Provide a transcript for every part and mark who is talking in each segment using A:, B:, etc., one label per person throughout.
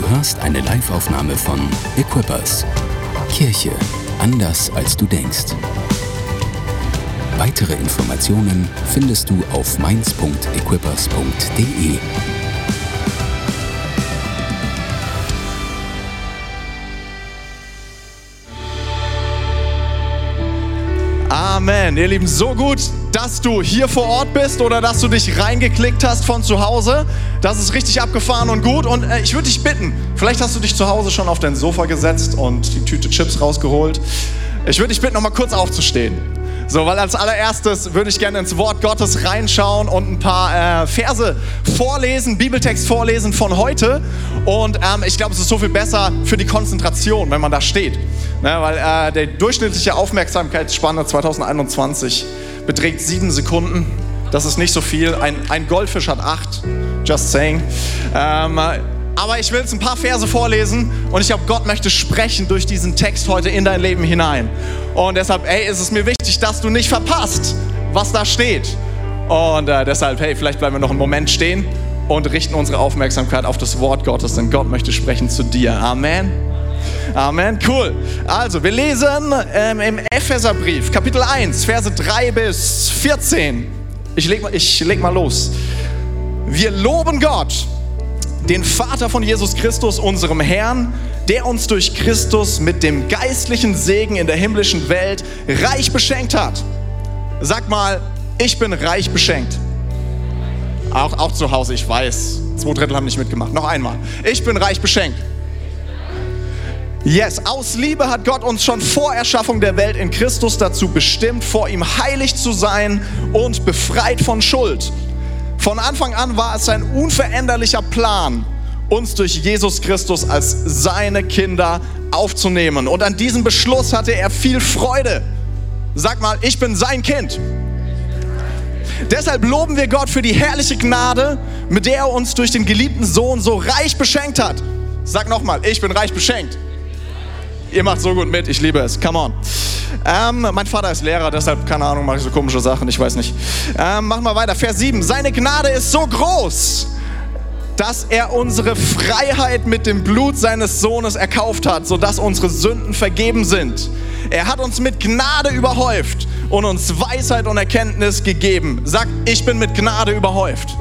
A: Du hörst eine Liveaufnahme von Equippers. Kirche anders als du denkst. Weitere Informationen findest du auf mainz.equippers.de.
B: Amen. Ihr Lieben, so gut, dass du hier vor Ort bist oder dass du dich reingeklickt hast von zu Hause. Das ist richtig abgefahren und gut. Und äh, ich würde dich bitten, vielleicht hast du dich zu Hause schon auf dein Sofa gesetzt und die Tüte Chips rausgeholt. Ich würde dich bitten, noch mal kurz aufzustehen. So, weil als allererstes würde ich gerne ins Wort Gottes reinschauen und ein paar äh, Verse vorlesen, Bibeltext vorlesen von heute. Und ähm, ich glaube, es ist so viel besser für die Konzentration, wenn man da steht. Ne, weil äh, die durchschnittliche Aufmerksamkeitsspanne 2021 beträgt sieben Sekunden. Das ist nicht so viel. Ein, ein Goldfisch hat acht. Just saying. Ähm, aber ich will jetzt ein paar Verse vorlesen und ich glaube, Gott möchte sprechen durch diesen Text heute in dein Leben hinein. Und deshalb, hey, ist es mir wichtig, dass du nicht verpasst, was da steht. Und äh, deshalb, hey, vielleicht bleiben wir noch einen Moment stehen und richten unsere Aufmerksamkeit auf das Wort Gottes, denn Gott möchte sprechen zu dir. Amen. Amen, cool. Also, wir lesen ähm, im Epheserbrief, Kapitel 1, Verse 3 bis 14. Ich leg, ich leg mal los. Wir loben Gott den Vater von Jesus Christus, unserem Herrn, der uns durch Christus mit dem geistlichen Segen in der himmlischen Welt reich beschenkt hat. Sag mal, ich bin reich beschenkt. Auch, auch zu Hause, ich weiß. Zwei Drittel haben nicht mitgemacht. Noch einmal. Ich bin reich beschenkt. Yes, aus Liebe hat Gott uns schon vor Erschaffung der Welt in Christus dazu bestimmt, vor ihm heilig zu sein und befreit von Schuld. Von Anfang an war es sein unveränderlicher Plan, uns durch Jesus Christus als seine Kinder aufzunehmen. Und an diesem Beschluss hatte er viel Freude. Sag mal, ich bin sein Kind. Deshalb loben wir Gott für die herrliche Gnade, mit der er uns durch den geliebten Sohn so reich beschenkt hat. Sag nochmal, ich bin reich beschenkt. Ihr macht so gut mit, ich liebe es. Come on. Ähm, mein Vater ist Lehrer, deshalb, keine Ahnung, mache ich so komische Sachen, ich weiß nicht. Ähm, machen wir weiter. Vers 7. Seine Gnade ist so groß, dass er unsere Freiheit mit dem Blut seines Sohnes erkauft hat, sodass unsere Sünden vergeben sind. Er hat uns mit Gnade überhäuft und uns Weisheit und Erkenntnis gegeben. Sag, ich bin mit Gnade überhäuft.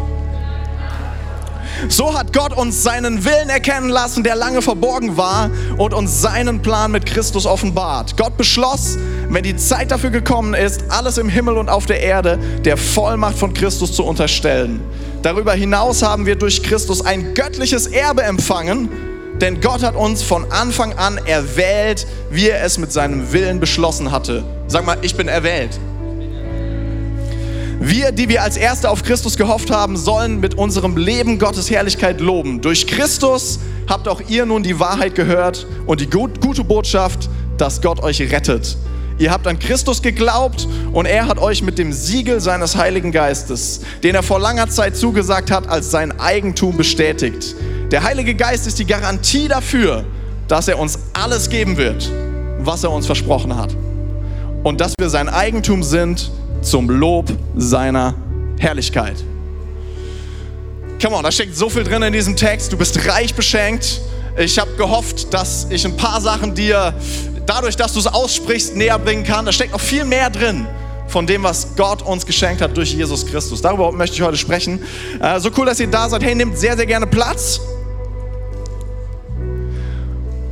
B: So hat Gott uns seinen Willen erkennen lassen, der lange verborgen war und uns seinen Plan mit Christus offenbart. Gott beschloss, wenn die Zeit dafür gekommen ist, alles im Himmel und auf der Erde der Vollmacht von Christus zu unterstellen. Darüber hinaus haben wir durch Christus ein göttliches Erbe empfangen, denn Gott hat uns von Anfang an erwählt, wie er es mit seinem Willen beschlossen hatte. Sag mal, ich bin erwählt. Wir, die wir als Erste auf Christus gehofft haben, sollen mit unserem Leben Gottes Herrlichkeit loben. Durch Christus habt auch ihr nun die Wahrheit gehört und die gut, gute Botschaft, dass Gott euch rettet. Ihr habt an Christus geglaubt und er hat euch mit dem Siegel seines Heiligen Geistes, den er vor langer Zeit zugesagt hat, als sein Eigentum bestätigt. Der Heilige Geist ist die Garantie dafür, dass er uns alles geben wird, was er uns versprochen hat. Und dass wir sein Eigentum sind zum Lob seiner Herrlichkeit. Come on, da steckt so viel drin in diesem Text. Du bist reich beschenkt. Ich habe gehofft, dass ich ein paar Sachen dir dadurch, dass du es aussprichst, näher bringen kann. Da steckt noch viel mehr drin von dem, was Gott uns geschenkt hat durch Jesus Christus. Darüber möchte ich heute sprechen. Äh, so cool, dass ihr da seid. Hey, nehmt sehr, sehr gerne Platz.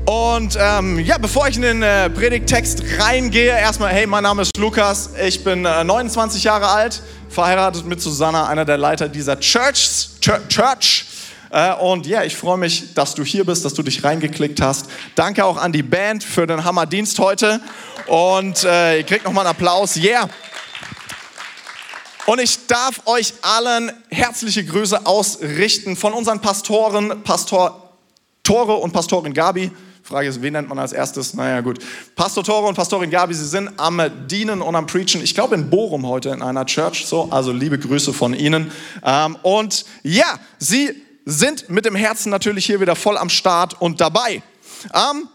B: Und ähm, ja, bevor ich in den äh, Predigttext reingehe, erstmal, hey, mein Name ist Lukas, ich bin äh, 29 Jahre alt, verheiratet mit Susanna, einer der Leiter dieser Church. Church. Äh, und ja, ich freue mich, dass du hier bist, dass du dich reingeklickt hast. Danke auch an die Band für den Hammerdienst heute. Und äh, ihr kriegt nochmal einen Applaus. Yeah. Und ich darf euch allen herzliche Grüße ausrichten von unseren Pastoren, Pastor Tore und Pastorin Gabi. Frage ist, wen nennt man als erstes? Naja, gut. Pastor Tore und Pastorin Gabi, sie sind am Dienen und am Preachen. Ich glaube in Bochum heute in einer Church. So, also liebe Grüße von Ihnen. Ähm, und ja, sie sind mit dem Herzen natürlich hier wieder voll am Start und dabei. Ähm,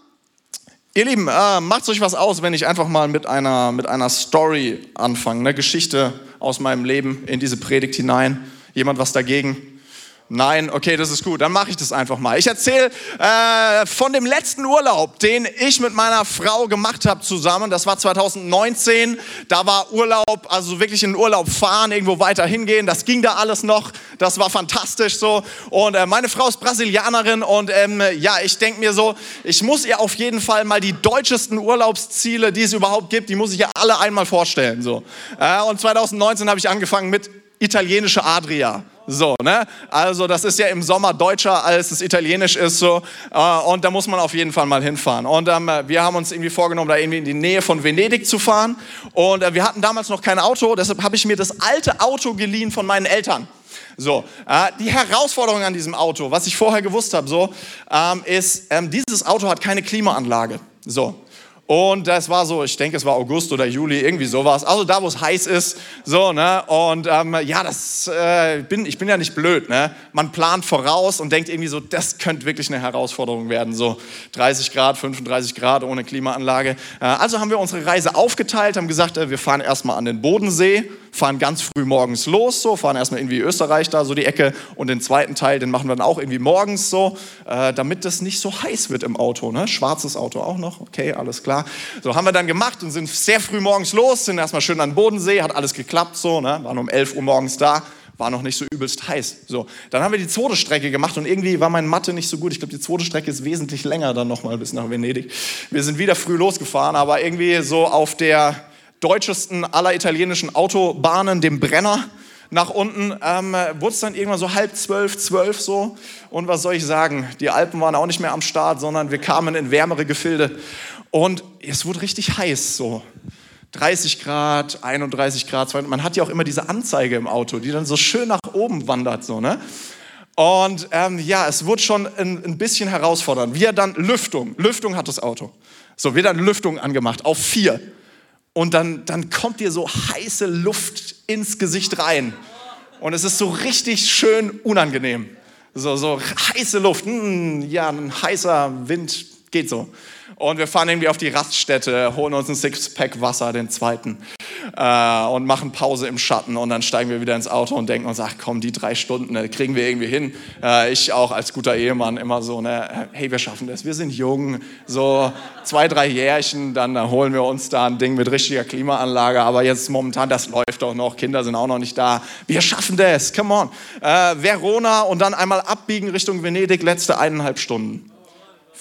B: ihr Lieben, äh, macht euch was aus, wenn ich einfach mal mit einer, mit einer Story anfange, eine Geschichte aus meinem Leben in diese Predigt hinein. Jemand was dagegen? Nein, okay, das ist gut. Dann mache ich das einfach mal. Ich erzähle äh, von dem letzten Urlaub, den ich mit meiner Frau gemacht habe zusammen. Das war 2019. Da war Urlaub, also wirklich in Urlaub fahren, irgendwo weiter hingehen. Das ging da alles noch. Das war fantastisch so. Und äh, meine Frau ist Brasilianerin und ähm, ja, ich denke mir so, ich muss ihr auf jeden Fall mal die deutschesten Urlaubsziele, die es überhaupt gibt, die muss ich ihr alle einmal vorstellen. So. Äh, und 2019 habe ich angefangen mit italienische Adria. So, ne? Also, das ist ja im Sommer deutscher, als es italienisch ist, so. Äh, und da muss man auf jeden Fall mal hinfahren. Und ähm, wir haben uns irgendwie vorgenommen, da irgendwie in die Nähe von Venedig zu fahren. Und äh, wir hatten damals noch kein Auto, deshalb habe ich mir das alte Auto geliehen von meinen Eltern. So, äh, die Herausforderung an diesem Auto, was ich vorher gewusst habe, so, ähm, ist, ähm, dieses Auto hat keine Klimaanlage. So, und das war so, ich denke, es war August oder Juli, irgendwie sowas. Also da, wo es heiß ist, so, ne? Und ähm, ja, das äh, bin, ich bin ja nicht blöd, ne? Man plant voraus und denkt irgendwie so, das könnte wirklich eine Herausforderung werden, so 30 Grad, 35 Grad ohne Klimaanlage. Äh, also haben wir unsere Reise aufgeteilt, haben gesagt, äh, wir fahren erstmal an den Bodensee fahren ganz früh morgens los, so, fahren erstmal irgendwie Österreich da, so die Ecke, und den zweiten Teil, den machen wir dann auch irgendwie morgens so, äh, damit das nicht so heiß wird im Auto. Ne? Schwarzes Auto auch noch, okay, alles klar. So haben wir dann gemacht und sind sehr früh morgens los, sind erstmal schön an den Bodensee, hat alles geklappt, so, ne? waren um 11 Uhr morgens da war noch nicht so übelst heiß. So, dann haben wir die zweite Strecke gemacht und irgendwie war meine Mathe nicht so gut. Ich glaube, die zweite Strecke ist wesentlich länger dann nochmal bis nach Venedig. Wir sind wieder früh losgefahren, aber irgendwie so auf der deutschesten aller italienischen Autobahnen, dem Brenner, nach unten, ähm, wurde es dann irgendwann so halb zwölf, zwölf so. Und was soll ich sagen? Die Alpen waren auch nicht mehr am Start, sondern wir kamen in wärmere Gefilde. Und es wurde richtig heiß so. 30 Grad, 31 Grad, man hat ja auch immer diese Anzeige im Auto, die dann so schön nach oben wandert, so, ne? Und ähm, ja, es wurde schon ein, ein bisschen herausfordernd. Wir dann Lüftung, Lüftung hat das Auto. So, wir dann Lüftung angemacht auf vier und dann, dann kommt dir so heiße Luft ins Gesicht rein. Und es ist so richtig schön unangenehm. So, so heiße Luft, mm, ja, ein heißer Wind geht so. Und wir fahren irgendwie auf die Raststätte, holen uns ein Sixpack Wasser, den zweiten, äh, und machen Pause im Schatten. Und dann steigen wir wieder ins Auto und denken uns, ach komm, die drei Stunden ne, kriegen wir irgendwie hin. Äh, ich auch als guter Ehemann immer so, ne, hey, wir schaffen das, wir sind jung, so zwei, drei Jährchen, dann äh, holen wir uns da ein Ding mit richtiger Klimaanlage. Aber jetzt momentan, das läuft doch noch, Kinder sind auch noch nicht da. Wir schaffen das, come on. Äh, Verona und dann einmal abbiegen Richtung Venedig, letzte eineinhalb Stunden.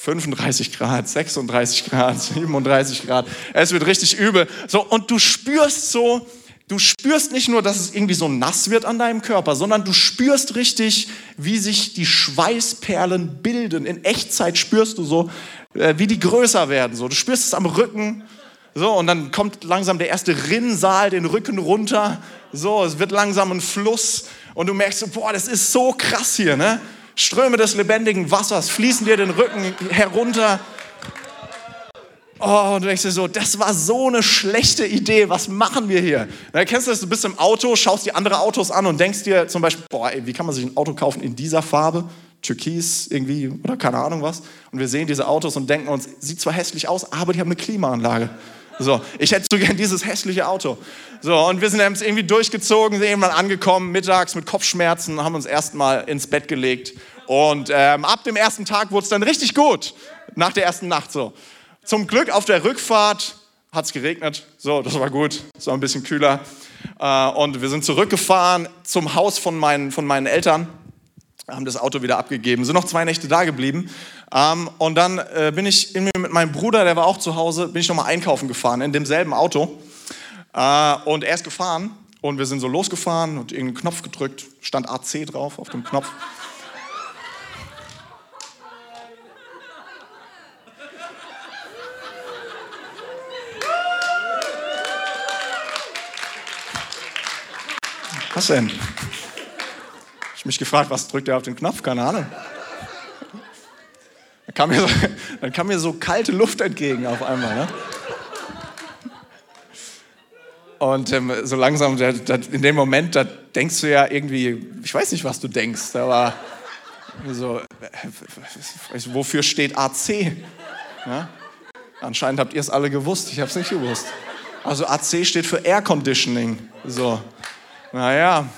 B: 35 Grad, 36 Grad, 37 Grad. Es wird richtig übel. So, und du spürst so, du spürst nicht nur, dass es irgendwie so nass wird an deinem Körper, sondern du spürst richtig, wie sich die Schweißperlen bilden. In Echtzeit spürst du so, äh, wie die größer werden. So, du spürst es am Rücken. So, und dann kommt langsam der erste Rinnsal den Rücken runter. So, es wird langsam ein Fluss. Und du merkst so, boah, das ist so krass hier, ne? Ströme des lebendigen Wassers fließen dir den Rücken herunter. Oh, und du denkst dir so, das war so eine schlechte Idee, was machen wir hier? Na, kennst du das, du bist im Auto, schaust dir andere Autos an und denkst dir zum Beispiel, boah, ey, wie kann man sich ein Auto kaufen in dieser Farbe? Türkis irgendwie oder keine Ahnung was. Und wir sehen diese Autos und denken uns, sieht zwar hässlich aus, aber die haben eine Klimaanlage. So, ich hätte so gern dieses hässliche Auto. So, und wir sind irgendwie durchgezogen, sind irgendwann angekommen, mittags mit Kopfschmerzen, haben uns erstmal ins Bett gelegt. Und ähm, ab dem ersten Tag wurde es dann richtig gut, nach der ersten Nacht so. Zum Glück auf der Rückfahrt hat es geregnet, so, das war gut, es war ein bisschen kühler. Äh, und wir sind zurückgefahren zum Haus von meinen, von meinen Eltern haben das Auto wieder abgegeben, sind noch zwei Nächte da geblieben. Ähm, und dann äh, bin ich mit meinem Bruder, der war auch zu Hause, bin ich nochmal einkaufen gefahren in demselben Auto. Äh, und er ist gefahren und wir sind so losgefahren und irgendeinen Knopf gedrückt, stand AC drauf auf dem Knopf. Was denn? Ich mich gefragt, was drückt er auf den Knopf? Keine Ahnung. Dann kam mir so, dann kam mir so kalte Luft entgegen auf einmal. Ne? Und ähm, so langsam, da, da, in dem Moment, da denkst du ja irgendwie, ich weiß nicht, was du denkst, aber so, äh, wofür steht AC? Ja? Anscheinend habt ihr es alle gewusst, ich habe es nicht gewusst. Also AC steht für Air Conditioning. So, naja,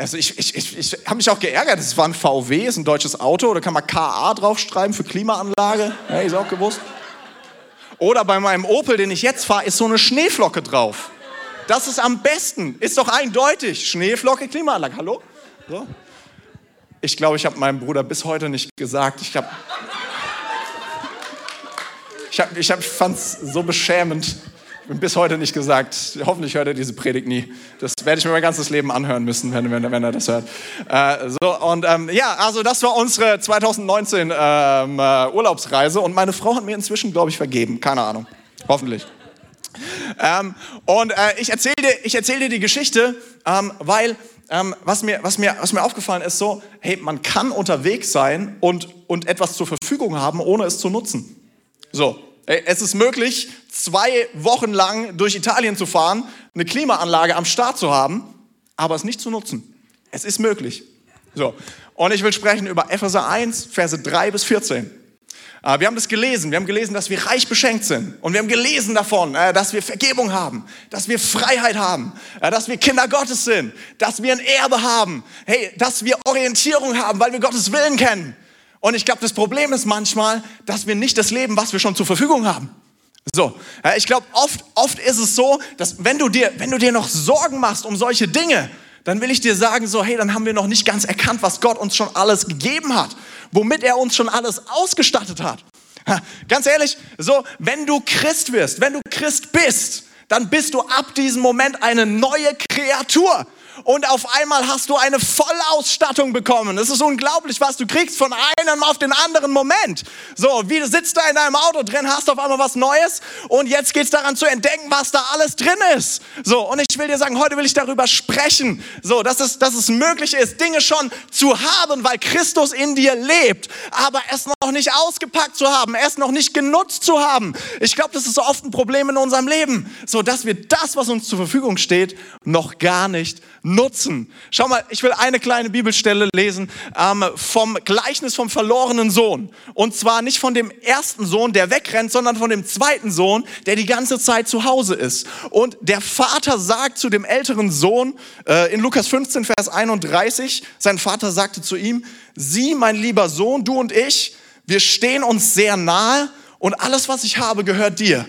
B: also ich, ich, ich, ich habe mich auch geärgert. Es war ein VW, ist ein deutsches Auto. Da kann man KA draufschreiben für Klimaanlage. Ja, ist auch gewusst. Oder bei meinem Opel, den ich jetzt fahre, ist so eine Schneeflocke drauf. Das ist am besten. Ist doch eindeutig. Schneeflocke, Klimaanlage. Hallo? So. Ich glaube, ich habe meinem Bruder bis heute nicht gesagt. Ich habe ich, hab, ich hab, fand es so beschämend. Bis heute nicht gesagt. Hoffentlich hört er diese Predigt nie. Das werde ich mir mein ganzes Leben anhören müssen, wenn, wenn, wenn er das hört. Äh, so, und ähm, ja, also das war unsere 2019 ähm, äh, Urlaubsreise. Und meine Frau hat mir inzwischen, glaube ich, vergeben. Keine Ahnung. Hoffentlich. Ähm, und äh, ich erzähle dir, erzähl dir die Geschichte, ähm, weil ähm, was, mir, was, mir, was mir aufgefallen ist, so, hey, man kann unterwegs sein und, und etwas zur Verfügung haben, ohne es zu nutzen. So, es ist möglich, zwei Wochen lang durch Italien zu fahren, eine Klimaanlage am Start zu haben, aber es nicht zu nutzen. Es ist möglich. So. Und ich will sprechen über Epheser 1, Verse 3 bis 14. Äh, wir haben das gelesen. Wir haben gelesen, dass wir reich beschenkt sind. Und wir haben gelesen davon, äh, dass wir Vergebung haben, dass wir Freiheit haben, äh, dass wir Kinder Gottes sind, dass wir ein Erbe haben. Hey, dass wir Orientierung haben, weil wir Gottes Willen kennen. Und ich glaube, das Problem ist manchmal, dass wir nicht das leben, was wir schon zur Verfügung haben. So, ich glaube, oft, oft ist es so, dass wenn du dir, wenn du dir noch Sorgen machst um solche Dinge, dann will ich dir sagen, so, hey, dann haben wir noch nicht ganz erkannt, was Gott uns schon alles gegeben hat, womit er uns schon alles ausgestattet hat. Ganz ehrlich, so, wenn du Christ wirst, wenn du Christ bist, dann bist du ab diesem Moment eine neue Kreatur und auf einmal hast du eine Vollausstattung bekommen. Es ist unglaublich, was du kriegst von einem auf den anderen Moment. So, wie sitzt da in deinem Auto drin, hast auf einmal was Neues und jetzt geht es daran zu entdecken, was da alles drin ist. So, und ich will dir sagen, heute will ich darüber sprechen, so, dass es, dass es möglich ist, Dinge schon zu haben, weil Christus in dir lebt, aber es noch nicht ausgepackt zu haben, es noch nicht genutzt zu haben. Ich glaube, das ist so oft ein Problem in unserem Leben, so dass wir das, was uns zur Verfügung steht, noch gar nicht nutzen. Schau mal, ich will eine kleine Bibelstelle lesen ähm, vom Gleichnis vom verlorenen Sohn. Und zwar nicht von dem ersten Sohn, der wegrennt, sondern von dem zweiten Sohn, der die ganze Zeit zu Hause ist. Und der Vater sagt zu dem älteren Sohn äh, in Lukas 15, Vers 31, sein Vater sagte zu ihm, sieh, mein lieber Sohn, du und ich, wir stehen uns sehr nahe und alles, was ich habe, gehört dir.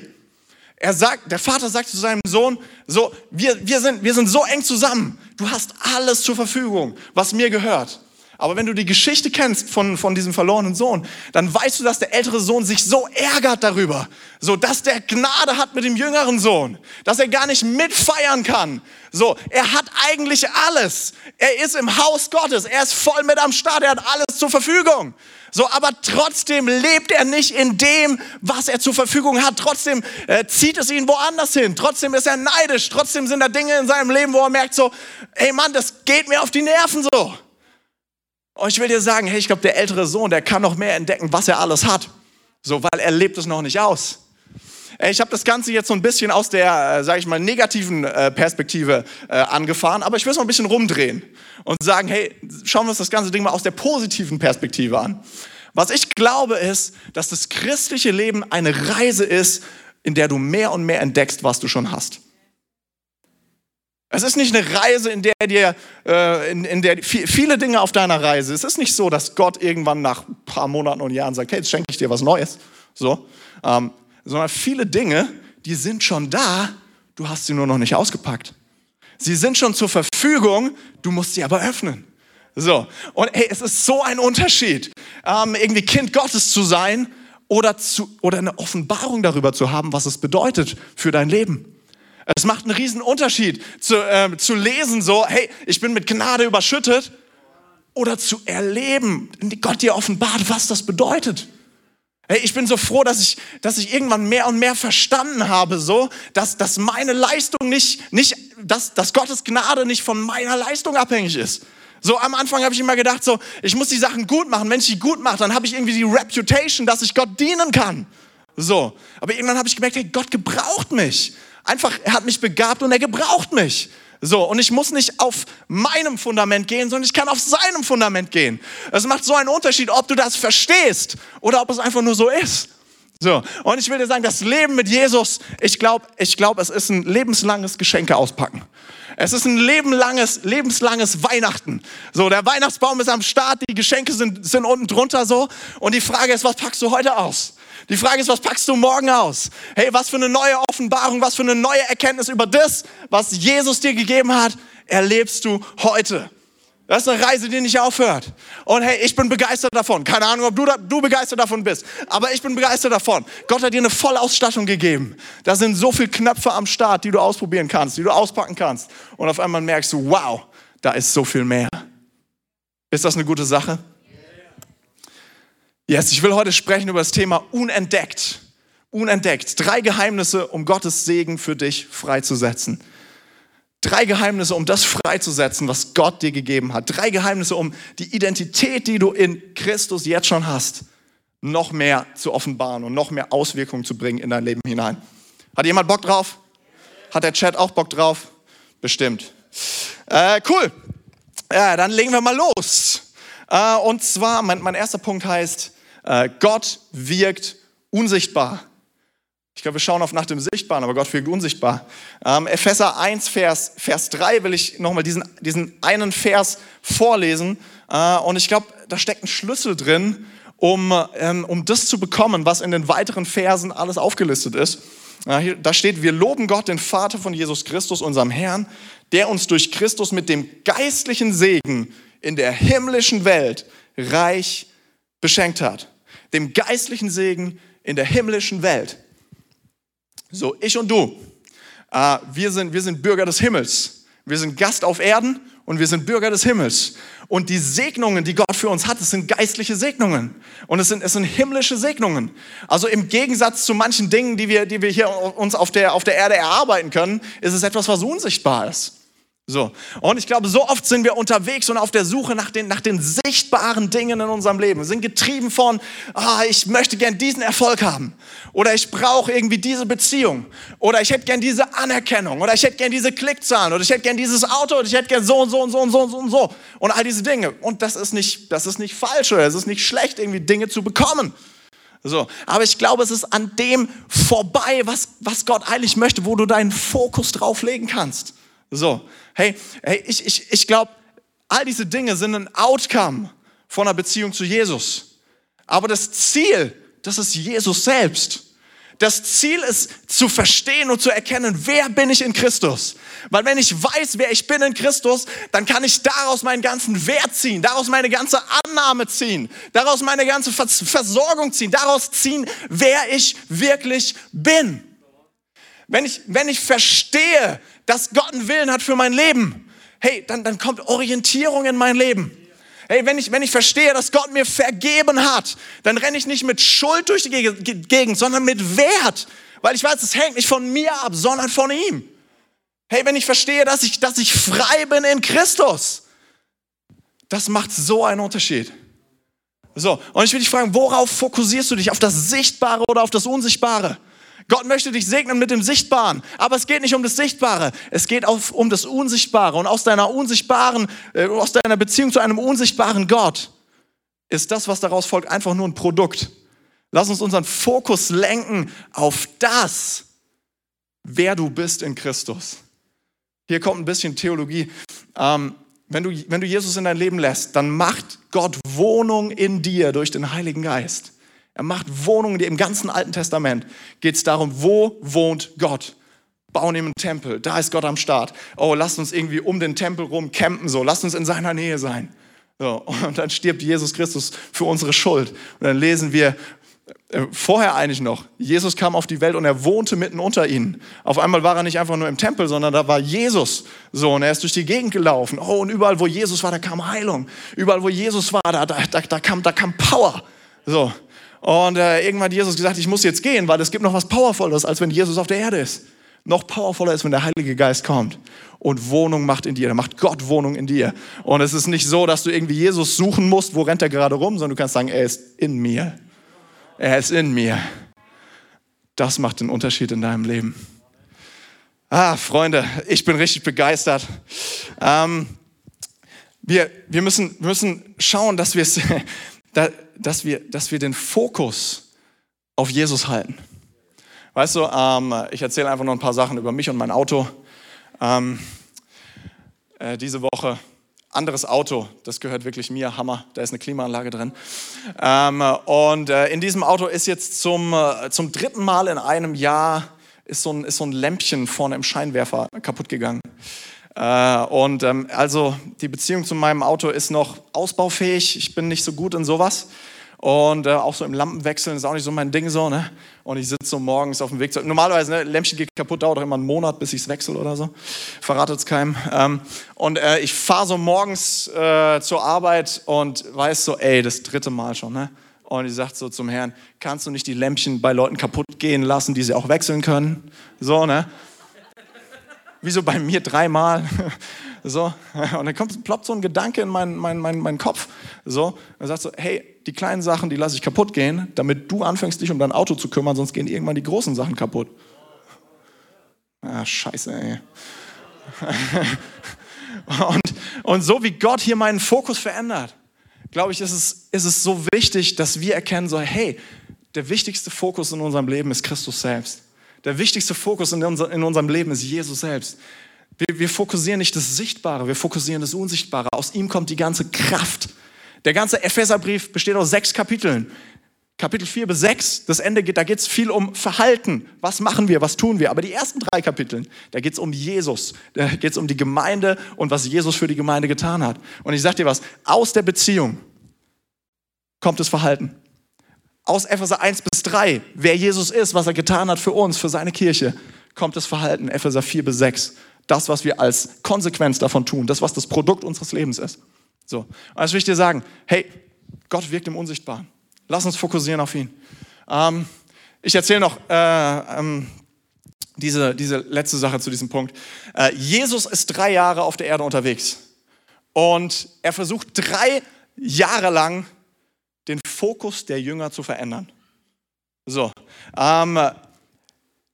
B: Er sagt, der Vater sagt zu seinem Sohn, so, wir, wir, sind, wir sind so eng zusammen. Du hast alles zur Verfügung, was mir gehört. Aber wenn du die Geschichte kennst von, von diesem verlorenen Sohn, dann weißt du, dass der ältere Sohn sich so ärgert darüber, so dass der Gnade hat mit dem jüngeren Sohn, dass er gar nicht mitfeiern kann. So, er hat eigentlich alles. Er ist im Haus Gottes, er ist voll mit am Start, er hat alles zur Verfügung. So, aber trotzdem lebt er nicht in dem, was er zur Verfügung hat. Trotzdem äh, zieht es ihn woanders hin. Trotzdem ist er neidisch. Trotzdem sind da Dinge in seinem Leben, wo er merkt so, ey Mann, das geht mir auf die Nerven so. Und ich will dir sagen, hey, ich glaube, der ältere Sohn, der kann noch mehr entdecken, was er alles hat. So, weil er lebt es noch nicht aus. Ich habe das Ganze jetzt so ein bisschen aus der, äh, sage ich mal, negativen äh, Perspektive äh, angefahren, aber ich will es mal ein bisschen rumdrehen und sagen, hey, schauen wir uns das ganze Ding mal aus der positiven Perspektive an. Was ich glaube ist, dass das christliche Leben eine Reise ist, in der du mehr und mehr entdeckst, was du schon hast. Es ist nicht eine Reise, in der dir, äh, in, in, der viele Dinge auf deiner Reise. Es ist nicht so, dass Gott irgendwann nach ein paar Monaten und Jahren sagt, hey, jetzt schenke ich dir was Neues. So, ähm, sondern viele Dinge, die sind schon da, du hast sie nur noch nicht ausgepackt. Sie sind schon zur Verfügung, du musst sie aber öffnen. So, und hey, es ist so ein Unterschied, ähm, irgendwie Kind Gottes zu sein oder, zu, oder eine Offenbarung darüber zu haben, was es bedeutet für dein Leben. Es macht einen riesen Unterschied zu, äh, zu lesen, so, hey, ich bin mit Gnade überschüttet, oder zu erleben, Gott dir offenbart, was das bedeutet. Hey, ich bin so froh, dass ich, dass ich irgendwann mehr und mehr verstanden habe, so, dass, dass meine Leistung nicht, nicht dass, dass Gottes Gnade nicht von meiner Leistung abhängig ist. So am Anfang habe ich immer gedacht, so, ich muss die Sachen gut machen. Wenn ich die gut mache, dann habe ich irgendwie die Reputation, dass ich Gott dienen kann. So, aber irgendwann habe ich gemerkt, hey, Gott gebraucht mich. Einfach, er hat mich begabt und er gebraucht mich. So, und ich muss nicht auf meinem Fundament gehen, sondern ich kann auf seinem Fundament gehen. Es macht so einen Unterschied, ob du das verstehst oder ob es einfach nur so ist. So, und ich will dir sagen, das Leben mit Jesus, ich glaube, ich glaub, es ist ein lebenslanges Geschenke auspacken. Es ist ein lebenlanges, lebenslanges Weihnachten. So, der Weihnachtsbaum ist am Start, die Geschenke sind, sind unten drunter so. Und die Frage ist, was packst du heute aus? Die Frage ist, was packst du morgen aus? Hey, was für eine neue Offenbarung, was für eine neue Erkenntnis über das, was Jesus dir gegeben hat, erlebst du heute. Das ist eine Reise, die nicht aufhört. Und hey, ich bin begeistert davon. Keine Ahnung, ob du, da, du begeistert davon bist, aber ich bin begeistert davon. Gott hat dir eine Vollausstattung gegeben. Da sind so viele Knöpfe am Start, die du ausprobieren kannst, die du auspacken kannst. Und auf einmal merkst du, wow, da ist so viel mehr. Ist das eine gute Sache? Yes, ich will heute sprechen über das Thema unentdeckt. Unentdeckt. Drei Geheimnisse, um Gottes Segen für dich freizusetzen. Drei Geheimnisse, um das freizusetzen, was Gott dir gegeben hat. Drei Geheimnisse, um die Identität, die du in Christus jetzt schon hast, noch mehr zu offenbaren und noch mehr Auswirkungen zu bringen in dein Leben hinein. Hat jemand Bock drauf? Hat der Chat auch Bock drauf? Bestimmt. Äh, cool. Ja, dann legen wir mal los. Äh, und zwar, mein, mein erster Punkt heißt, äh, Gott wirkt unsichtbar. Ich glaube, wir schauen auf nach dem Sichtbaren, aber Gott wirkt unsichtbar. Ähm, Epheser 1, Vers, Vers 3 will ich nochmal diesen, diesen einen Vers vorlesen. Äh, und ich glaube, da steckt ein Schlüssel drin, um, ähm, um das zu bekommen, was in den weiteren Versen alles aufgelistet ist. Äh, da steht, wir loben Gott, den Vater von Jesus Christus, unserem Herrn, der uns durch Christus mit dem geistlichen Segen in der himmlischen Welt reich beschenkt hat. Dem geistlichen Segen in der himmlischen Welt. So, ich und du, äh, wir, sind, wir sind Bürger des Himmels. Wir sind Gast auf Erden und wir sind Bürger des Himmels. Und die Segnungen, die Gott für uns hat, das sind geistliche Segnungen. Und es sind, es sind himmlische Segnungen. Also im Gegensatz zu manchen Dingen, die wir, die wir hier uns auf der, auf der Erde erarbeiten können, ist es etwas, was unsichtbar ist. So. Und ich glaube, so oft sind wir unterwegs und auf der Suche nach den, nach den sichtbaren Dingen in unserem Leben. Wir sind getrieben von, ah, ich möchte gern diesen Erfolg haben. Oder ich brauche irgendwie diese Beziehung. Oder ich hätte gern diese Anerkennung. Oder ich hätte gern diese Klickzahlen. Oder ich hätte gern dieses Auto. Oder ich hätte gern so und so und so und so und so und so. Und all diese Dinge. Und das ist nicht, das ist nicht falsch oder es ist nicht schlecht, irgendwie Dinge zu bekommen. So. Aber ich glaube, es ist an dem vorbei, was, was Gott eigentlich möchte, wo du deinen Fokus drauf legen kannst. So, hey, hey ich, ich, ich glaube, all diese Dinge sind ein Outcome von einer Beziehung zu Jesus. Aber das Ziel, das ist Jesus selbst. Das Ziel ist zu verstehen und zu erkennen, wer bin ich in Christus. Weil wenn ich weiß, wer ich bin in Christus, dann kann ich daraus meinen ganzen Wert ziehen, daraus meine ganze Annahme ziehen, daraus meine ganze Versorgung ziehen, daraus ziehen, wer ich wirklich bin. Wenn ich, wenn ich verstehe, dass Gott einen Willen hat für mein Leben, hey, dann, dann kommt Orientierung in mein Leben. Hey, wenn ich, wenn ich verstehe, dass Gott mir vergeben hat, dann renne ich nicht mit Schuld durch die Gegend, sondern mit Wert. Weil ich weiß, es hängt nicht von mir ab, sondern von ihm. Hey, wenn ich verstehe, dass ich, dass ich frei bin in Christus, das macht so einen Unterschied. So, und ich will dich fragen, worauf fokussierst du dich? Auf das Sichtbare oder auf das Unsichtbare? Gott möchte dich segnen mit dem Sichtbaren, aber es geht nicht um das Sichtbare, es geht auf, um das Unsichtbare und aus deiner unsichtbaren, äh, aus deiner Beziehung zu einem unsichtbaren Gott ist das, was daraus folgt, einfach nur ein Produkt. Lass uns unseren Fokus lenken auf das, wer du bist in Christus. Hier kommt ein bisschen Theologie. Ähm, wenn, du, wenn du Jesus in dein Leben lässt, dann macht Gott Wohnung in dir durch den Heiligen Geist. Er macht Wohnungen, die im ganzen Alten Testament geht es darum, wo wohnt Gott? Bauen ihm einen Tempel, da ist Gott am Start. Oh, lasst uns irgendwie um den Tempel rum campen, so, lasst uns in seiner Nähe sein. So, und dann stirbt Jesus Christus für unsere Schuld. Und dann lesen wir äh, vorher eigentlich noch, Jesus kam auf die Welt und er wohnte mitten unter ihnen. Auf einmal war er nicht einfach nur im Tempel, sondern da war Jesus. So, und er ist durch die Gegend gelaufen. Oh, und überall, wo Jesus war, da kam Heilung. Überall, wo Jesus war, da, da, da, da, kam, da kam Power. So, und äh, irgendwann hat Jesus gesagt, ich muss jetzt gehen, weil es gibt noch was Powervolles, als wenn Jesus auf der Erde ist. Noch powervoller ist, wenn der Heilige Geist kommt und Wohnung macht in dir. Da macht Gott Wohnung in dir. Und es ist nicht so, dass du irgendwie Jesus suchen musst, wo rennt er gerade rum, sondern du kannst sagen, er ist in mir. Er ist in mir. Das macht den Unterschied in deinem Leben. Ah, Freunde, ich bin richtig begeistert. Ähm, wir, wir, müssen, wir müssen schauen, dass wir es dass, wir, dass wir den Fokus auf Jesus halten. Weißt du, ähm, ich erzähle einfach noch ein paar Sachen über mich und mein Auto. Ähm, äh, diese Woche anderes Auto, das gehört wirklich mir, Hammer, da ist eine Klimaanlage drin. Ähm, und äh, in diesem Auto ist jetzt zum, äh, zum dritten Mal in einem Jahr ist so, ein, ist so ein Lämpchen vorne im Scheinwerfer kaputt gegangen. Äh, und ähm, also die Beziehung zu meinem Auto ist noch ausbaufähig, ich bin nicht so gut in sowas. Und äh, auch so im Lampenwechseln ist auch nicht so mein Ding so. Ne? Und ich sitze so morgens auf dem Weg zu. Normalerweise, ne, Lämpchen geht kaputt, dauert auch immer einen Monat, bis ich es wechsle oder so. Verratet es keinem. Ähm, und äh, ich fahre so morgens äh, zur Arbeit und weiß so, ey, das dritte Mal schon. Ne? Und ich sage so zum Herrn, kannst du nicht die Lämpchen bei Leuten kaputt gehen lassen, die sie auch wechseln können? So, ne? Wieso bei mir dreimal? So, und dann kommt, ploppt so ein Gedanke in meinen mein, mein, mein Kopf. So, er sagt so, hey, die kleinen Sachen, die lasse ich kaputt gehen, damit du anfängst, dich um dein Auto zu kümmern, sonst gehen irgendwann die großen Sachen kaputt. Ah, scheiße, ey. und, und so wie Gott hier meinen Fokus verändert, glaube ich, ist es, ist es so wichtig, dass wir erkennen, so, hey, der wichtigste Fokus in unserem Leben ist Christus selbst. Der wichtigste Fokus in, unser, in unserem Leben ist Jesus selbst. Wir, wir fokussieren nicht das Sichtbare, wir fokussieren das Unsichtbare. Aus ihm kommt die ganze Kraft. Der ganze Epheserbrief besteht aus sechs Kapiteln. Kapitel 4 bis 6, das Ende geht, da geht es viel um Verhalten. Was machen wir, was tun wir? Aber die ersten drei Kapiteln, da geht es um Jesus. Da geht es um die Gemeinde und was Jesus für die Gemeinde getan hat. Und ich sage dir was, aus der Beziehung kommt das Verhalten. Aus Epheser 1 bis 3, wer Jesus ist, was er getan hat für uns, für seine Kirche, kommt das Verhalten. Epheser 4 bis 6 das, was wir als Konsequenz davon tun, das, was das Produkt unseres Lebens ist. So, also will ich dir sagen, hey, Gott wirkt im Unsichtbaren. Lass uns fokussieren auf ihn. Ähm, ich erzähle noch äh, ähm, diese, diese letzte Sache zu diesem Punkt. Äh, Jesus ist drei Jahre auf der Erde unterwegs und er versucht drei Jahre lang den Fokus der Jünger zu verändern. So, ähm,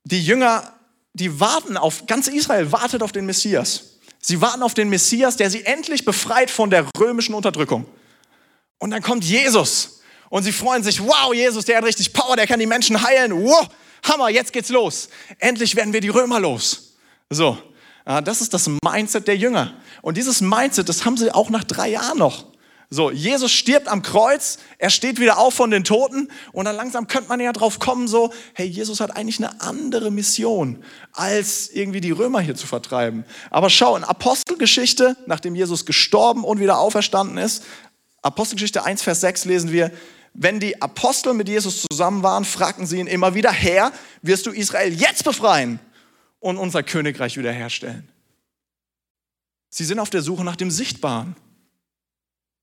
B: die Jünger die warten auf, ganz Israel wartet auf den Messias. Sie warten auf den Messias, der sie endlich befreit von der römischen Unterdrückung. Und dann kommt Jesus und sie freuen sich, wow, Jesus, der hat richtig Power, der kann die Menschen heilen. Wow, Hammer, jetzt geht's los. Endlich werden wir die Römer los. So, das ist das Mindset der Jünger. Und dieses Mindset, das haben sie auch nach drei Jahren noch. So, Jesus stirbt am Kreuz, er steht wieder auf von den Toten und dann langsam könnte man ja drauf kommen, so, hey, Jesus hat eigentlich eine andere Mission, als irgendwie die Römer hier zu vertreiben. Aber schau, in Apostelgeschichte, nachdem Jesus gestorben und wieder auferstanden ist, Apostelgeschichte 1, Vers 6 lesen wir, wenn die Apostel mit Jesus zusammen waren, fragten sie ihn immer wieder, Herr, wirst du Israel jetzt befreien und unser Königreich wiederherstellen? Sie sind auf der Suche nach dem Sichtbaren.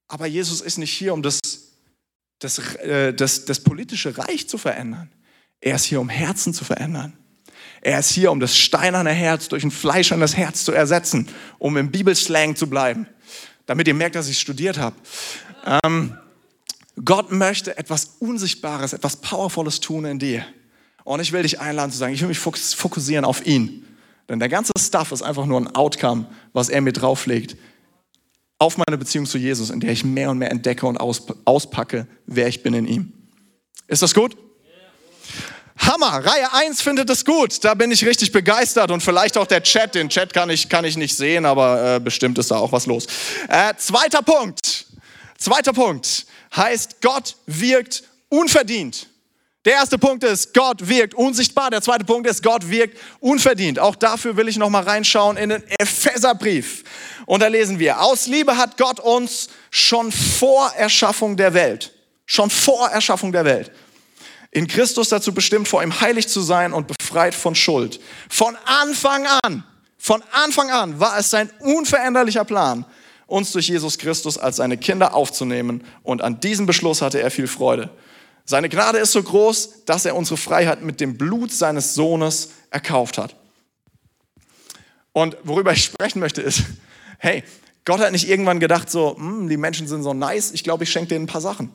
B: Aber Jesus ist nicht hier, um das, das, äh, das, das politische Reich zu verändern. Er ist hier, um Herzen zu verändern. Er ist hier, um das steinerne Herz durch ein fleischernes Herz zu ersetzen, um im Bibelslang zu bleiben, damit ihr merkt, dass ich studiert habe. Ähm, Gott möchte etwas Unsichtbares, etwas Powervolles tun in dir. Und ich will dich einladen zu sagen, ich will mich fokussieren auf ihn. Denn der ganze Stuff ist einfach nur ein Outcome, was er mir drauflegt, auf meine Beziehung zu Jesus, in der ich mehr und mehr entdecke und auspacke, wer ich bin in ihm. Ist das gut? Hammer, Reihe 1 findet es gut. Da bin ich richtig begeistert und vielleicht auch der Chat. Den Chat kann ich, kann ich nicht sehen, aber äh, bestimmt ist da auch was los. Äh, zweiter Punkt. Zweiter Punkt heißt, Gott wirkt unverdient. Der erste Punkt ist, Gott wirkt unsichtbar. Der zweite Punkt ist, Gott wirkt unverdient. Auch dafür will ich noch mal reinschauen in den Epheserbrief. Und da lesen wir, aus Liebe hat Gott uns schon vor Erschaffung der Welt, schon vor Erschaffung der Welt, in Christus dazu bestimmt, vor ihm heilig zu sein und befreit von Schuld. Von Anfang an, von Anfang an war es sein unveränderlicher Plan, uns durch Jesus Christus als seine Kinder aufzunehmen. Und an diesem Beschluss hatte er viel Freude. Seine Gnade ist so groß, dass er unsere Freiheit mit dem Blut seines Sohnes erkauft hat. Und worüber ich sprechen möchte ist, hey, Gott hat nicht irgendwann gedacht, so, hm, die Menschen sind so nice, ich glaube, ich schenke denen ein paar Sachen.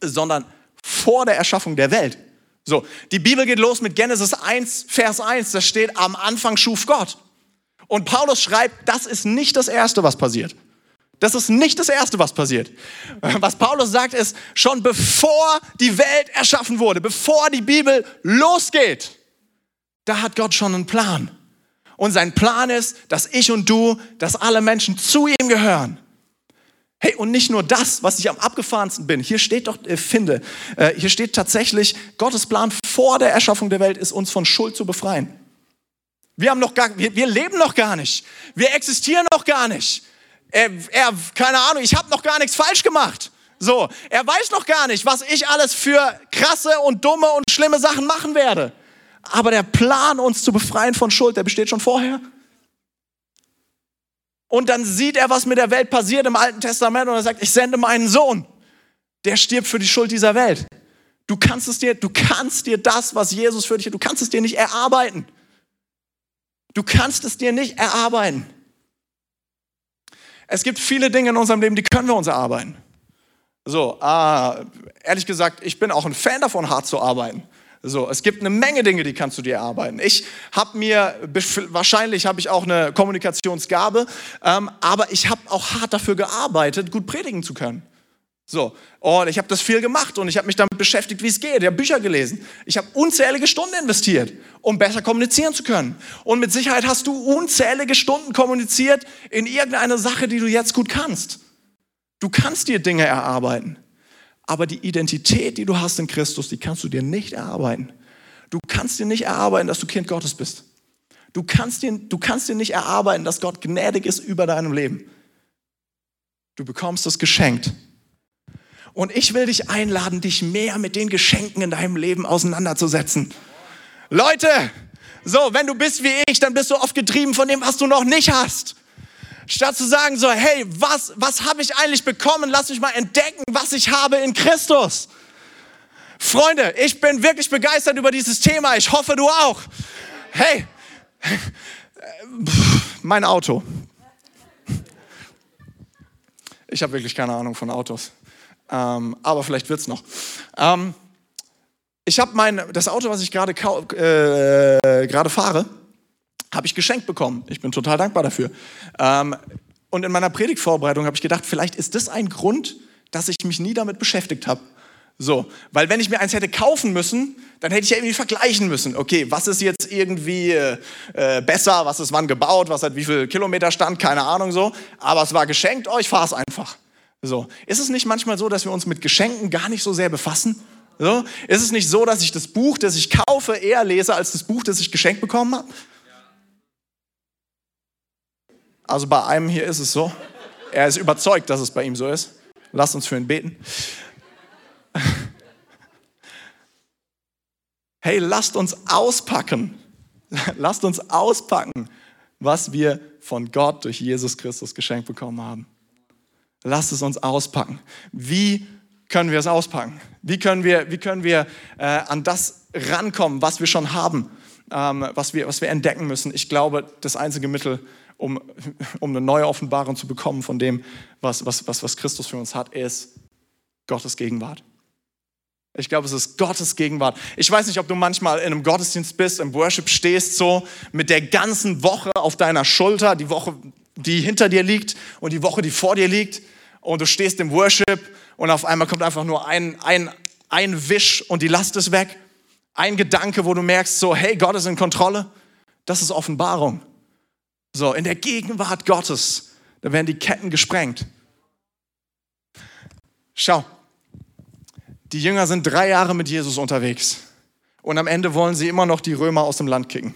B: Sondern vor der Erschaffung der Welt. So, die Bibel geht los mit Genesis 1, Vers 1, da steht, am Anfang schuf Gott. Und Paulus schreibt, das ist nicht das Erste, was passiert. Das ist nicht das Erste, was passiert. Was Paulus sagt, ist, schon bevor die Welt erschaffen wurde, bevor die Bibel losgeht, da hat Gott schon einen Plan. Und sein Plan ist, dass ich und du, dass alle Menschen zu ihm gehören. Hey, und nicht nur das, was ich am abgefahrensten bin. Hier steht doch, äh, finde, äh, hier steht tatsächlich, Gottes Plan vor der Erschaffung der Welt ist, uns von Schuld zu befreien. Wir haben noch gar, wir, wir leben noch gar nicht. Wir existieren noch gar nicht. Er, er keine Ahnung, ich habe noch gar nichts falsch gemacht. So, er weiß noch gar nicht, was ich alles für krasse und dumme und schlimme Sachen machen werde. Aber der Plan, uns zu befreien von Schuld, der besteht schon vorher. Und dann sieht er, was mit der Welt passiert im Alten Testament und er sagt, ich sende meinen Sohn. Der stirbt für die Schuld dieser Welt. Du kannst es dir, du kannst dir das, was Jesus für dich, du kannst es dir nicht erarbeiten. Du kannst es dir nicht erarbeiten. Es gibt viele Dinge in unserem Leben, die können wir uns erarbeiten. So, äh, ehrlich gesagt, ich bin auch ein Fan davon, hart zu arbeiten. So, es gibt eine Menge Dinge, die kannst du dir erarbeiten. Ich habe mir, wahrscheinlich habe ich auch eine Kommunikationsgabe, ähm, aber ich habe auch hart dafür gearbeitet, gut predigen zu können. So, und ich habe das viel gemacht und ich habe mich damit beschäftigt, wie es geht. Ich habe Bücher gelesen. Ich habe unzählige Stunden investiert, um besser kommunizieren zu können. Und mit Sicherheit hast du unzählige Stunden kommuniziert in irgendeiner Sache, die du jetzt gut kannst. Du kannst dir Dinge erarbeiten. Aber die Identität, die du hast in Christus, die kannst du dir nicht erarbeiten. Du kannst dir nicht erarbeiten, dass du Kind Gottes bist. Du kannst dir, du kannst dir nicht erarbeiten, dass Gott gnädig ist über deinem Leben. Du bekommst es geschenkt. Und ich will dich einladen, dich mehr mit den Geschenken in deinem Leben auseinanderzusetzen. Leute, so, wenn du bist wie ich, dann bist du oft getrieben von dem, was du noch nicht hast. Statt zu sagen so, hey, was, was habe ich eigentlich bekommen? Lass mich mal entdecken, was ich habe in Christus. Freunde, ich bin wirklich begeistert über dieses Thema. Ich hoffe, du auch. Hey, mein Auto. Ich habe wirklich keine Ahnung von Autos. Ähm, aber vielleicht wird es noch. Ähm, ich habe mein, das Auto, was ich gerade äh, fahre, habe ich geschenkt bekommen. Ich bin total dankbar dafür. Ähm, und in meiner Predigtvorbereitung habe ich gedacht, vielleicht ist das ein Grund, dass ich mich nie damit beschäftigt habe. So, weil wenn ich mir eins hätte kaufen müssen, dann hätte ich ja irgendwie vergleichen müssen. Okay, was ist jetzt irgendwie äh, äh besser, was ist wann gebaut, was hat wie viel Kilometer stand, keine Ahnung so. Aber es war geschenkt, oh, ich fahre es einfach. So, ist es nicht manchmal so, dass wir uns mit Geschenken gar nicht so sehr befassen? So, ist es nicht so, dass ich das Buch, das ich kaufe, eher lese als das Buch, das ich geschenkt bekommen habe? Also bei einem hier ist es so. Er ist überzeugt, dass es bei ihm so ist. Lasst uns für ihn beten. Hey, lasst uns auspacken. Lasst uns auspacken, was wir von Gott durch Jesus Christus geschenkt bekommen haben. Lasst es uns auspacken. Wie können wir es auspacken? Wie können wir, wie können wir äh, an das rankommen, was wir schon haben, ähm, was, wir, was wir entdecken müssen? Ich glaube, das einzige Mittel, um, um eine neue Offenbarung zu bekommen von dem, was, was, was, was Christus für uns hat, ist Gottes Gegenwart. Ich glaube, es ist Gottes Gegenwart. Ich weiß nicht, ob du manchmal in einem Gottesdienst bist, im Worship stehst, so mit der ganzen Woche auf deiner Schulter, die Woche, die hinter dir liegt und die Woche, die vor dir liegt. Und du stehst im Worship und auf einmal kommt einfach nur ein, ein, ein Wisch und die Last ist weg. Ein Gedanke, wo du merkst, so, hey, Gott ist in Kontrolle. Das ist Offenbarung. So, in der Gegenwart Gottes, da werden die Ketten gesprengt. Schau, die Jünger sind drei Jahre mit Jesus unterwegs und am Ende wollen sie immer noch die Römer aus dem Land kicken,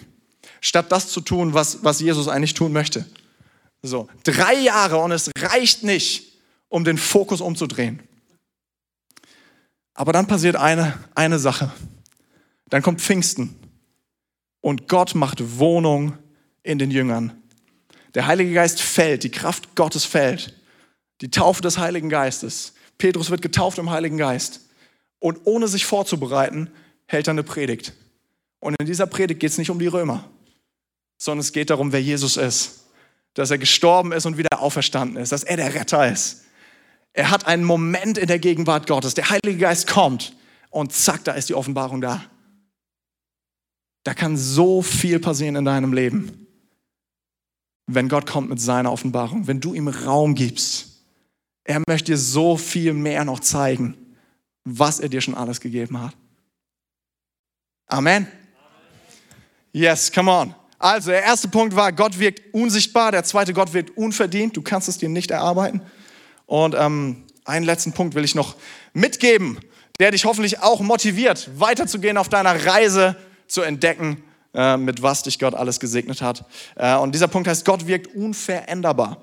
B: statt das zu tun, was, was Jesus eigentlich tun möchte. So, drei Jahre und es reicht nicht, um den Fokus umzudrehen. Aber dann passiert eine, eine Sache. Dann kommt Pfingsten und Gott macht Wohnung in den Jüngern. Der Heilige Geist fällt, die Kraft Gottes fällt. Die Taufe des Heiligen Geistes. Petrus wird getauft im Heiligen Geist. Und ohne sich vorzubereiten, hält er eine Predigt. Und in dieser Predigt geht es nicht um die Römer, sondern es geht darum, wer Jesus ist. Dass er gestorben ist und wieder auferstanden ist. Dass er der Retter ist. Er hat einen Moment in der Gegenwart Gottes. Der Heilige Geist kommt und zack, da ist die Offenbarung da. Da kann so viel passieren in deinem Leben wenn Gott kommt mit seiner Offenbarung, wenn du ihm Raum gibst. Er möchte dir so viel mehr noch zeigen, was er dir schon alles gegeben hat. Amen. Yes, come on. Also, der erste Punkt war, Gott wirkt unsichtbar. Der zweite, Gott wirkt unverdient. Du kannst es dir nicht erarbeiten. Und ähm, einen letzten Punkt will ich noch mitgeben, der dich hoffentlich auch motiviert, weiterzugehen auf deiner Reise zu entdecken, äh, mit was dich Gott alles gesegnet hat. Äh, und dieser Punkt heißt, Gott wirkt unveränderbar.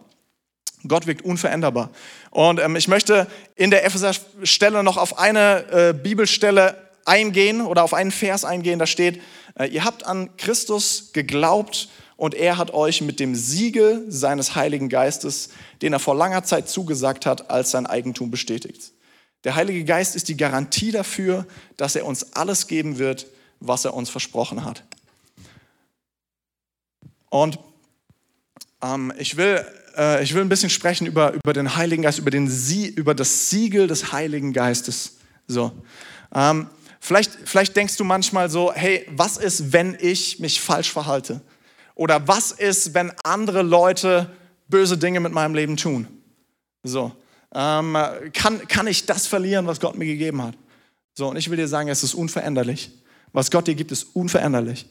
B: Gott wirkt unveränderbar. Und ähm, ich möchte in der Epheser-Stelle noch auf eine äh, Bibelstelle eingehen oder auf einen Vers eingehen, da steht, ihr habt an Christus geglaubt und er hat euch mit dem Siegel seines Heiligen Geistes, den er vor langer Zeit zugesagt hat, als sein Eigentum bestätigt. Der Heilige Geist ist die Garantie dafür, dass er uns alles geben wird, was er uns versprochen hat. Und ähm, ich, will, äh, ich will ein bisschen sprechen über, über den Heiligen Geist, über, den Sie, über das Siegel des Heiligen Geistes. So. Ähm, vielleicht, vielleicht denkst du manchmal so, hey, was ist, wenn ich mich falsch verhalte? Oder was ist, wenn andere Leute böse Dinge mit meinem Leben tun? So. Ähm, kann, kann ich das verlieren, was Gott mir gegeben hat? So, und ich will dir sagen, es ist unveränderlich. Was Gott dir gibt, ist unveränderlich.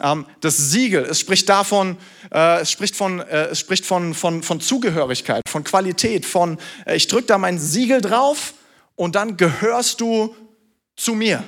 B: Ähm, das Siegel, es spricht davon, äh, es spricht von, äh, es spricht von, von, von Zugehörigkeit, von Qualität, von, äh, ich drücke da mein Siegel drauf und dann gehörst du zu mir.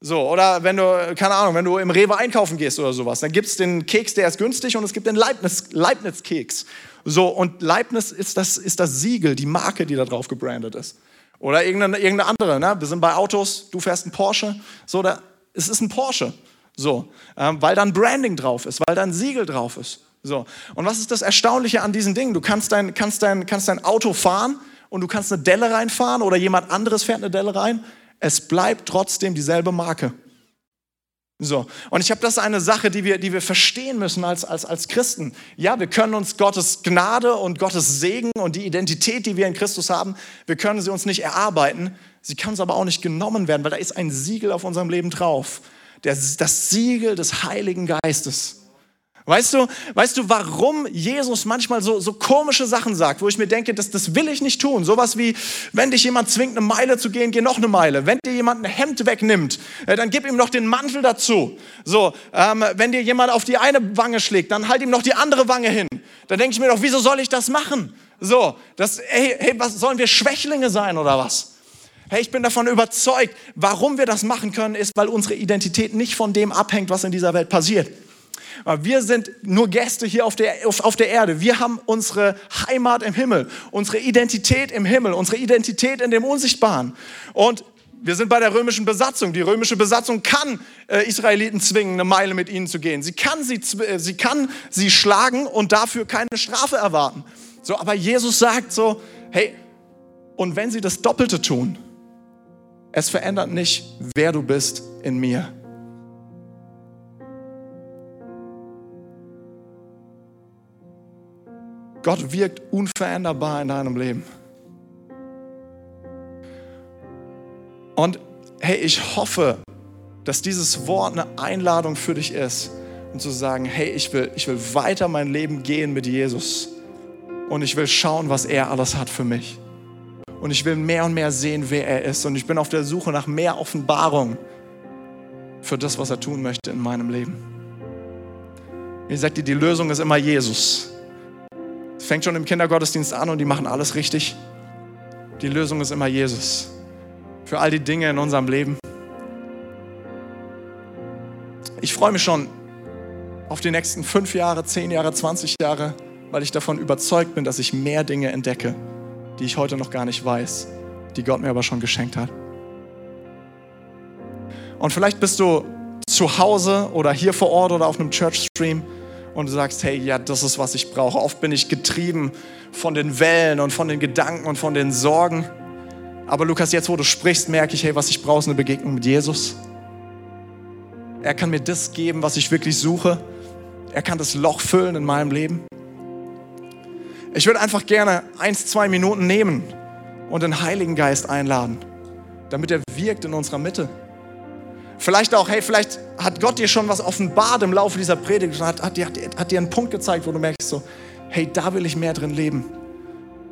B: So, oder wenn du, keine Ahnung, wenn du im Rewe einkaufen gehst oder sowas, dann gibt es den Keks, der ist günstig und es gibt den Leibniz-Keks. Leibniz so, und Leibniz ist das, ist das Siegel, die Marke, die da drauf gebrandet ist. Oder irgendeine, irgendeine andere, ne? wir sind bei Autos, du fährst einen Porsche, so, da, es ist ein Porsche. So, ähm, weil dann Branding drauf ist, weil dann Siegel drauf ist. So. Und was ist das Erstaunliche an diesen Dingen? Du kannst dein, kannst, dein, kannst dein Auto fahren und du kannst eine Delle reinfahren oder jemand anderes fährt eine Delle rein. Es bleibt trotzdem dieselbe Marke. So, und ich habe das eine Sache, die wir, die wir verstehen müssen als, als, als Christen. Ja, wir können uns Gottes Gnade und Gottes Segen und die Identität, die wir in Christus haben, wir können sie uns nicht erarbeiten. Sie kann uns aber auch nicht genommen werden, weil da ist ein Siegel auf unserem Leben drauf das, das Siegel des Heiligen Geistes. Weißt du, weißt du, warum Jesus manchmal so, so komische Sachen sagt, wo ich mir denke, das, das will ich nicht tun. Sowas wie, wenn dich jemand zwingt, eine Meile zu gehen, geh noch eine Meile. Wenn dir jemand ein Hemd wegnimmt, äh, dann gib ihm noch den Mantel dazu. So, ähm, wenn dir jemand auf die eine Wange schlägt, dann halt ihm noch die andere Wange hin. Dann denke ich mir doch, wieso soll ich das machen? So, das, hey, hey, was sollen wir Schwächlinge sein oder was? Hey, ich bin davon überzeugt, warum wir das machen können, ist, weil unsere Identität nicht von dem abhängt, was in dieser Welt passiert. Wir sind nur Gäste hier auf der, auf, auf der Erde. Wir haben unsere Heimat im Himmel, unsere Identität im Himmel, unsere Identität in dem Unsichtbaren. Und wir sind bei der römischen Besatzung. Die römische Besatzung kann äh, Israeliten zwingen, eine Meile mit ihnen zu gehen. Sie kann sie, äh, sie kann sie schlagen und dafür keine Strafe erwarten. So, aber Jesus sagt so, hey, und wenn sie das Doppelte tun, es verändert nicht, wer du bist in mir. Gott wirkt unveränderbar in deinem Leben. Und hey, ich hoffe, dass dieses Wort eine Einladung für dich ist, um zu sagen, hey, ich will, ich will weiter mein Leben gehen mit Jesus und ich will schauen, was er alles hat für mich. Und ich will mehr und mehr sehen, wer er ist. Und ich bin auf der Suche nach mehr Offenbarung für das, was er tun möchte in meinem Leben. Ich sage dir, die Lösung ist immer Jesus. Es fängt schon im Kindergottesdienst an und die machen alles richtig. Die Lösung ist immer Jesus. Für all die Dinge in unserem Leben. Ich freue mich schon auf die nächsten fünf Jahre, zehn Jahre, 20 Jahre, weil ich davon überzeugt bin, dass ich mehr Dinge entdecke die ich heute noch gar nicht weiß, die Gott mir aber schon geschenkt hat. Und vielleicht bist du zu Hause oder hier vor Ort oder auf einem Church-Stream und du sagst, hey, ja, das ist, was ich brauche. Oft bin ich getrieben von den Wellen und von den Gedanken und von den Sorgen. Aber Lukas, jetzt wo du sprichst, merke ich, hey, was ich brauche, ist eine Begegnung mit Jesus. Er kann mir das geben, was ich wirklich suche. Er kann das Loch füllen in meinem Leben. Ich würde einfach gerne eins, zwei Minuten nehmen und den Heiligen Geist einladen, damit er wirkt in unserer Mitte. Vielleicht auch, hey, vielleicht hat Gott dir schon was offenbart im Laufe dieser Predigt und hat, hat, dir, hat dir einen Punkt gezeigt, wo du merkst so, hey, da will ich mehr drin leben.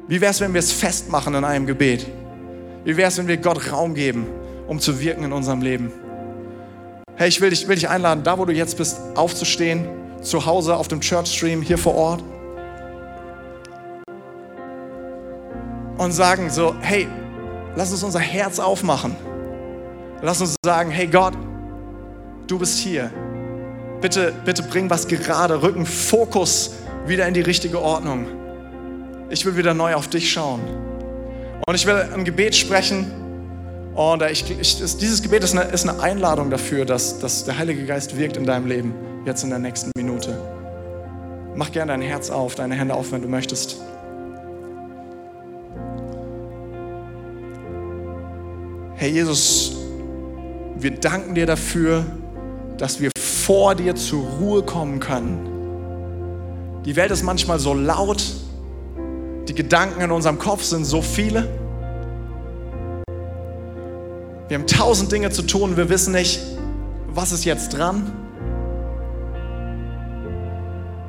B: Wie wäre es, wenn wir es festmachen in einem Gebet? Wie wäre es, wenn wir Gott Raum geben, um zu wirken in unserem Leben? Hey, ich will dich, will dich einladen, da wo du jetzt bist, aufzustehen, zu Hause auf dem Church Stream, hier vor Ort. Und sagen so, hey, lass uns unser Herz aufmachen. Lass uns sagen, hey Gott, du bist hier. Bitte, bitte bring was gerade, rücken Fokus wieder in die richtige Ordnung. Ich will wieder neu auf dich schauen. Und ich will ein Gebet sprechen. Und ich, ich, dieses Gebet ist eine, ist eine Einladung dafür, dass, dass der Heilige Geist wirkt in deinem Leben, jetzt in der nächsten Minute. Mach gerne dein Herz auf, deine Hände auf, wenn du möchtest. Herr Jesus, wir danken dir dafür, dass wir vor dir zur Ruhe kommen können. Die Welt ist manchmal so laut, die Gedanken in unserem Kopf sind so viele. Wir haben tausend Dinge zu tun, wir wissen nicht, was ist jetzt dran.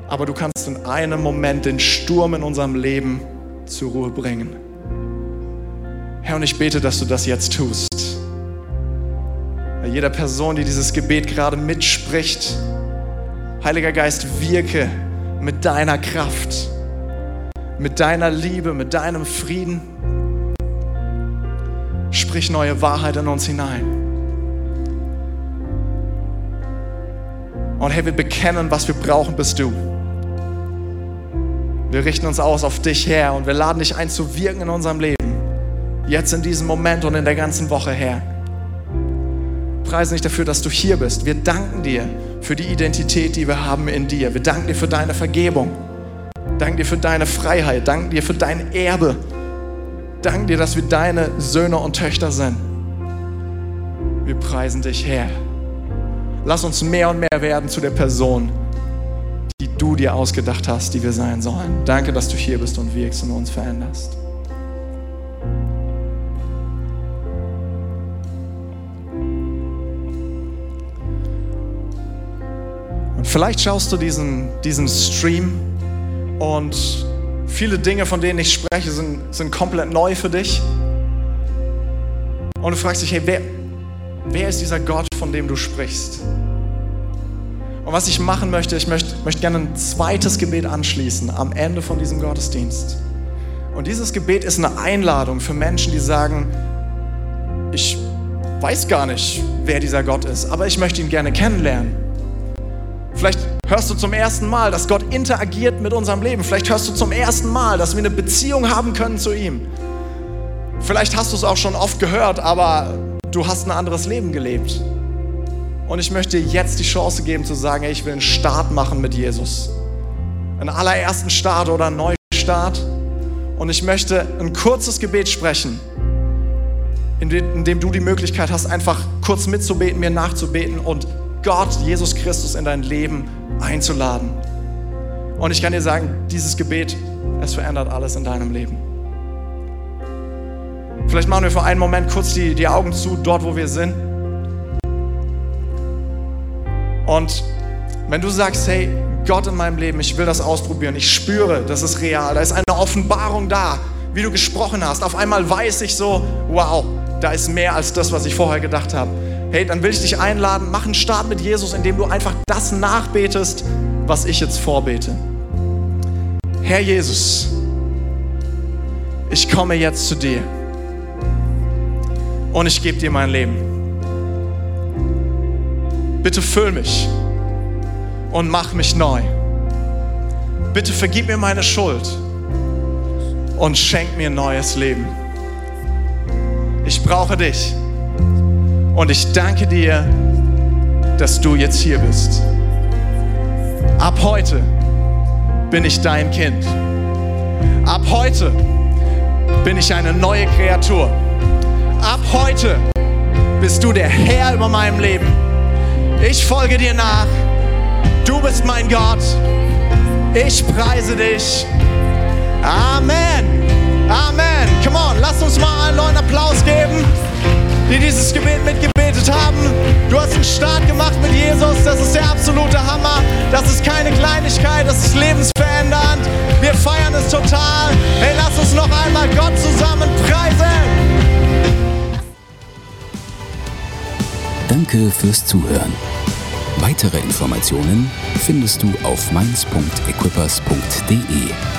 B: Aber du kannst in einem Moment den Sturm in unserem Leben zur Ruhe bringen. Herr, und ich bete, dass du das jetzt tust. Jeder Person, die dieses Gebet gerade mitspricht, Heiliger Geist, wirke mit deiner Kraft mit deiner Liebe, mit deinem Frieden. Sprich neue Wahrheit in uns hinein. Und hey, wir bekennen, was wir brauchen, bist du. Wir richten uns aus auf dich her und wir laden dich ein zu wirken in unserem Leben. Jetzt in diesem Moment und in der ganzen Woche, Herr. Preisen dich dafür, dass du hier bist. Wir danken dir für die Identität, die wir haben in dir. Wir danken dir für deine Vergebung. Dank dir für deine Freiheit. Dank dir für dein Erbe. Dank dir, dass wir deine Söhne und Töchter sind. Wir preisen dich, Herr. Lass uns mehr und mehr werden zu der Person, die du dir ausgedacht hast, die wir sein sollen. Danke, dass du hier bist und wirkst und uns veränderst. Vielleicht schaust du diesen, diesen Stream und viele Dinge, von denen ich spreche, sind, sind komplett neu für dich. Und du fragst dich, hey, wer, wer ist dieser Gott, von dem du sprichst? Und was ich machen möchte, ich möchte, möchte gerne ein zweites Gebet anschließen am Ende von diesem Gottesdienst. Und dieses Gebet ist eine Einladung für Menschen, die sagen, ich weiß gar nicht, wer dieser Gott ist, aber ich möchte ihn gerne kennenlernen. Vielleicht hörst du zum ersten Mal, dass Gott interagiert mit unserem Leben. Vielleicht hörst du zum ersten Mal, dass wir eine Beziehung haben können zu ihm. Vielleicht hast du es auch schon oft gehört, aber du hast ein anderes Leben gelebt. Und ich möchte dir jetzt die Chance geben zu sagen, ich will einen Start machen mit Jesus. Einen allerersten Start oder einen Neustart. Und ich möchte ein kurzes Gebet sprechen, in dem du die Möglichkeit hast, einfach kurz mitzubeten, mir nachzubeten und Gott, Jesus Christus in dein Leben einzuladen. Und ich kann dir sagen, dieses Gebet, es verändert alles in deinem Leben. Vielleicht machen wir für einen Moment kurz die, die Augen zu, dort wo wir sind. Und wenn du sagst, hey, Gott in meinem Leben, ich will das ausprobieren, ich spüre, das ist real, da ist eine Offenbarung da, wie du gesprochen hast. Auf einmal weiß ich so, wow, da ist mehr als das, was ich vorher gedacht habe hey, dann will ich dich einladen, mach einen Start mit Jesus, indem du einfach das nachbetest, was ich jetzt vorbete. Herr Jesus, ich komme jetzt zu dir und ich gebe dir mein Leben. Bitte füll mich und mach mich neu. Bitte vergib mir meine Schuld und schenk mir neues Leben. Ich brauche dich. Und ich danke dir, dass du jetzt hier bist. Ab heute bin ich dein Kind. Ab heute bin ich eine neue Kreatur. Ab heute bist du der Herr über meinem Leben. Ich folge dir nach. Du bist mein Gott. Ich preise dich. Amen. Amen. Come on, lass uns mal einen neuen Applaus geben die dieses Gebet mitgebetet haben. Du hast einen Start gemacht mit Jesus. Das ist der absolute Hammer. Das ist keine Kleinigkeit. Das ist lebensverändernd. Wir feiern es total. Hey, lass uns noch einmal Gott zusammen preisen.
A: Danke fürs Zuhören. Weitere Informationen findest du auf mainz.equippers.de.